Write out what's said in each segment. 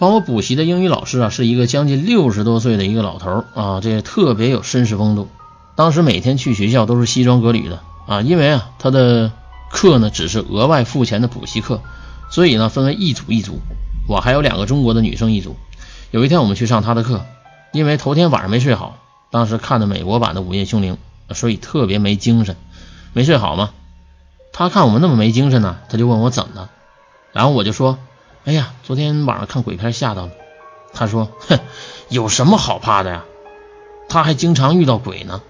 帮我补习的英语老师啊，是一个将近六十多岁的一个老头啊，这特别有绅士风度。当时每天去学校都是西装革履的啊，因为啊他的课呢只是额外付钱的补习课，所以呢分为一组一组，我还有两个中国的女生一组。有一天我们去上他的课，因为头天晚上没睡好，当时看的美国版的《午夜凶铃》，所以特别没精神，没睡好嘛。他看我们那么没精神呢，他就问我怎么了，然后我就说。哎呀，昨天晚上看鬼片吓到了。他说：“哼，有什么好怕的呀？他还经常遇到鬼呢。”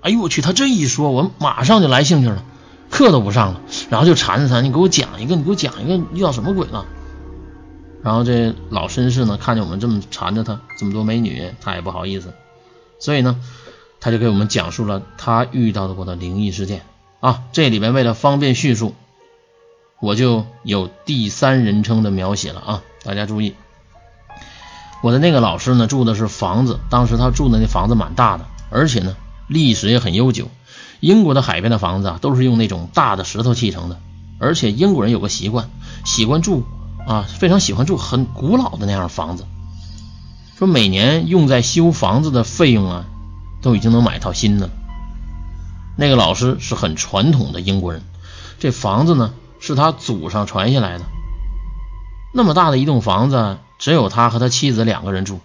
哎呦我去！他这一说，我马上就来兴趣了，课都不上了，然后就缠着他：“你给我讲一个，你给我讲一个，遇到什么鬼了？”然后这老绅士呢，看见我们这么缠着他，这么多美女，他也不好意思，所以呢，他就给我们讲述了他遇到的过的灵异事件啊。这里面为了方便叙述。我就有第三人称的描写了啊！大家注意，我的那个老师呢住的是房子，当时他住的那房子蛮大的，而且呢历史也很悠久。英国的海边的房子啊都是用那种大的石头砌成的，而且英国人有个习惯，喜欢住啊，非常喜欢住很古老的那样的房子。说每年用在修房子的费用啊，都已经能买一套新的了。那个老师是很传统的英国人，这房子呢。是他祖上传下来的，那么大的一栋房子，只有他和他妻子两个人住，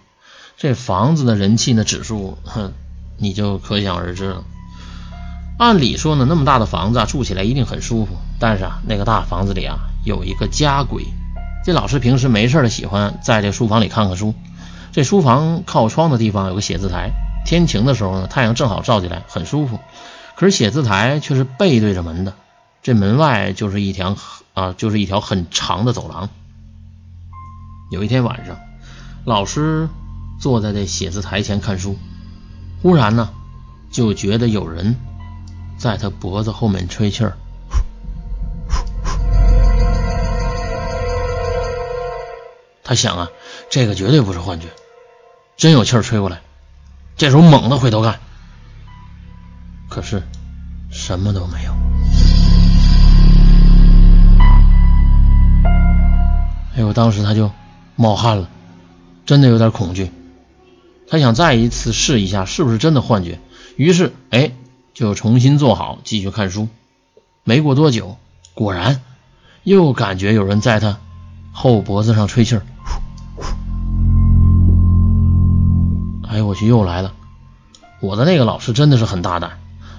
这房子的人气呢指数，哼，你就可想而知了。按理说呢，那么大的房子，住起来一定很舒服，但是啊，那个大房子里啊，有一个家鬼。这老师平时没事的喜欢在这书房里看看书，这书房靠窗的地方有个写字台，天晴的时候呢，太阳正好照进来，很舒服。可是写字台却是背对着门的。这门外就是一条啊，就是一条很长的走廊。有一天晚上，老师坐在这写字台前看书，忽然呢，就觉得有人在他脖子后面吹气儿。他想啊，这个绝对不是幻觉，真有气儿吹过来。这时候猛地回头看，可是什么都没有。哎呦！当时他就冒汗了，真的有点恐惧。他想再一次试一下是不是真的幻觉，于是哎，就重新坐好，继续看书。没过多久，果然又感觉有人在他后脖子上吹气儿。哎呦我去，又来了！我的那个老师真的是很大胆，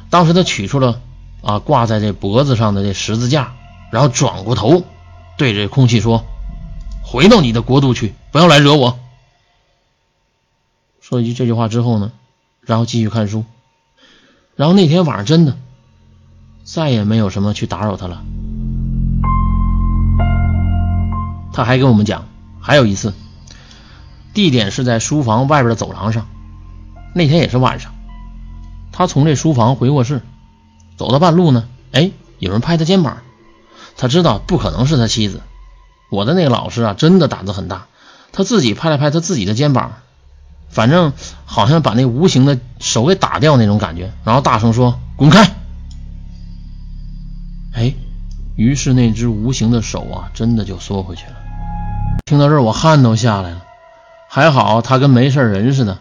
当时他取出了啊挂在这脖子上的这十字架，然后转过头对着空气说。回到你的国度去，不要来惹我。说一句这句话之后呢，然后继续看书。然后那天晚上真的再也没有什么去打扰他了。他还跟我们讲，还有一次，地点是在书房外边的走廊上。那天也是晚上，他从这书房回卧室，走到半路呢，哎，有人拍他肩膀，他知道不可能是他妻子。我的那个老师啊，真的胆子很大，他自己拍了拍他自己的肩膀，反正好像把那无形的手给打掉那种感觉，然后大声说：“滚开！”哎，于是那只无形的手啊，真的就缩回去了。听到这儿，我汗都下来了。还好他跟没事人似的，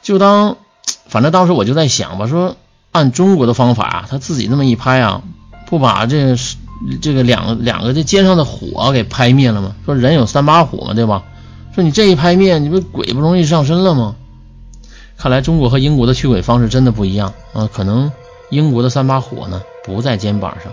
就当反正当时我就在想吧，说按中国的方法，他自己那么一拍啊，不把这。这个两两个这肩上的火给拍灭了吗？说人有三把火嘛，对吧？说你这一拍灭，你不鬼不容易上身了吗？看来中国和英国的驱鬼方式真的不一样啊！可能英国的三把火呢不在肩膀上。